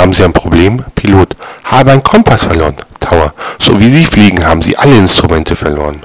Haben Sie ein Problem? Pilot. Habe einen Kompass verloren. Tower. So wie Sie fliegen, haben Sie alle Instrumente verloren.